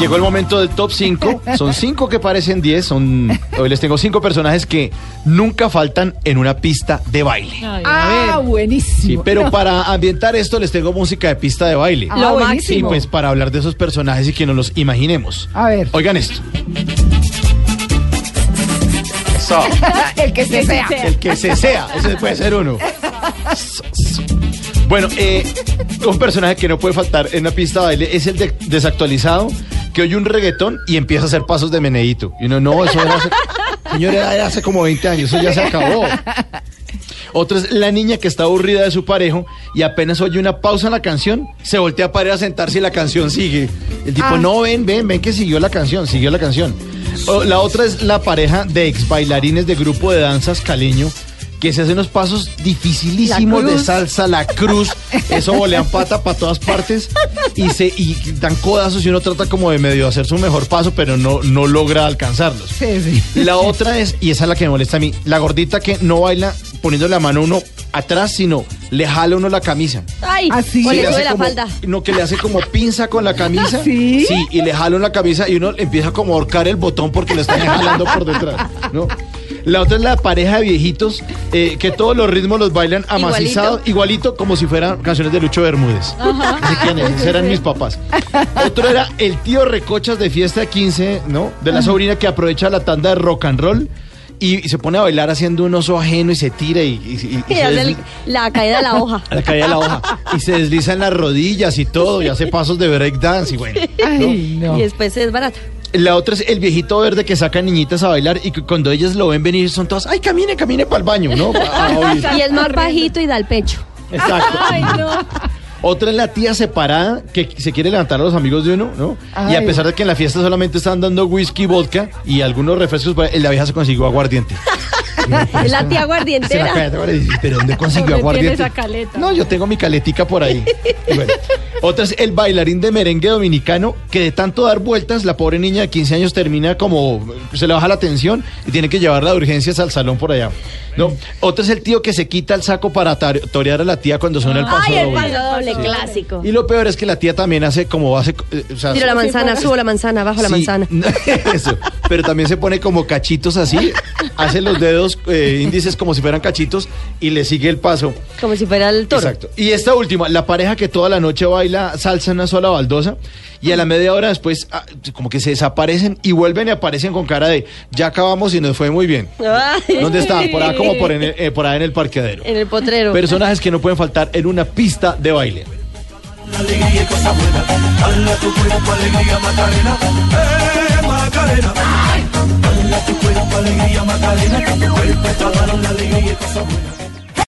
llegó el momento del top 5. Son 5 que parecen 10. Son, hoy les tengo 5 personajes que nunca faltan en una pista de baile. Ah, buenísimo. Sí, pero para ambientar esto les tengo música de pista de baile. Ah, Y buenísimo. pues para hablar de esos personajes y que nos los imaginemos. A ver. Oigan esto. El que se sea. El que se sea. Ese puede ser uno. Bueno, eh, un personaje que no puede faltar en una pista de baile es el de- desactualizado que oye un reggaetón y empieza a hacer pasos de meneíto. Y uno, no, eso era hace, señor, era hace como 20 años, eso ya se acabó. Otra es la niña que está aburrida de su parejo y apenas oye una pausa en la canción, se voltea para ir a sentarse y la canción sigue. El tipo, Ah. no, ven, ven, ven que siguió la canción, siguió la canción. O, la otra es la pareja de ex bailarines de grupo de danzas caleño que se hacen unos pasos dificilísimos de salsa, la cruz, eso volean pata para todas partes y se y dan codazos y uno trata como de medio hacer su mejor paso, pero no, no logra alcanzarlos. Sí, sí. La otra es, y esa es la que me molesta a mí, la gordita que no baila poniendo la mano uno atrás, sino le jala uno la camisa. Ay, Así. o Sí, le hace la como- falda. No, que le hace como pinza con la camisa. ¿Sí? Sí, y le jala una camisa y uno empieza como a ahorcar el botón porque le están jalando por detrás, ¿no? La otra es la pareja de viejitos eh, que todos los ritmos los bailan amasizados, igualito, como si fueran canciones de Lucho Bermúdez. Esos eran mis papás. Otro era el tío Recochas de fiesta de 15, ¿no? De la sobrina que aprovecha la tanda de rock and roll y, se pone a bailar haciendo un oso ajeno y se tira y, y- y- se la caída de la hoja. la caída de la hoja y se desliza en las rodillas y todo y hace pasos de break dance y bueno. Ay, no. Y después es barato. La otra es el viejito verde que saca niñitas a bailar y que cuando ellas lo ven venir son todas, ay, camine, camine para el baño, ¿no? A oír. Y es más bajito y da el pecho. Exacto. Otra es la tía separada que se quiere levantar a los amigos de uno, ¿no? Y a pesar de que en la fiesta solamente están dando whisky, vodka y algunos refrescos, pues, la vieja se consiguió aguardiente. Es la tía la dices, ¿Pero dónde consiguió aguardiente? No, yo tengo mi caletica por ahí. Bueno, otra es el bailarín de merengue dominicano que de tanto dar vueltas, la pobre niña de 15 años termina como, se le baja la tensión y tiene que llevarla de urgencias al salón por allá. No, otra es el tío que se quita el saco para torear a la tía cuando suena el paso Ay, el doble. paso doble clásico. Y lo peor es que la tía también hace como hace, eh, o sea, Tiro la manzana, subo la manzana, bajo la Sí, manzana. Eso, pero también se pone como cachitos así, hace los dedos eh, índices como si fueran cachitos y le sigue el paso. Como si fuera el toro. Exacto. Y esta última, la pareja que toda la noche baila salsa en una sola baldosa y a la media hora después ah, como que se desaparecen y vuelven y aparecen con cara de ya acabamos y nos fue muy bien. Ay. ¿Dónde están? Por ahí como por, en el- eh, por ahí en el parqueadero. En el potrero. Personajes que no pueden faltar en una pista de baile. alegría y cosa buena. Dale a tu cuerpo alegría, Macarena. ¡Eh, Macarena! summer.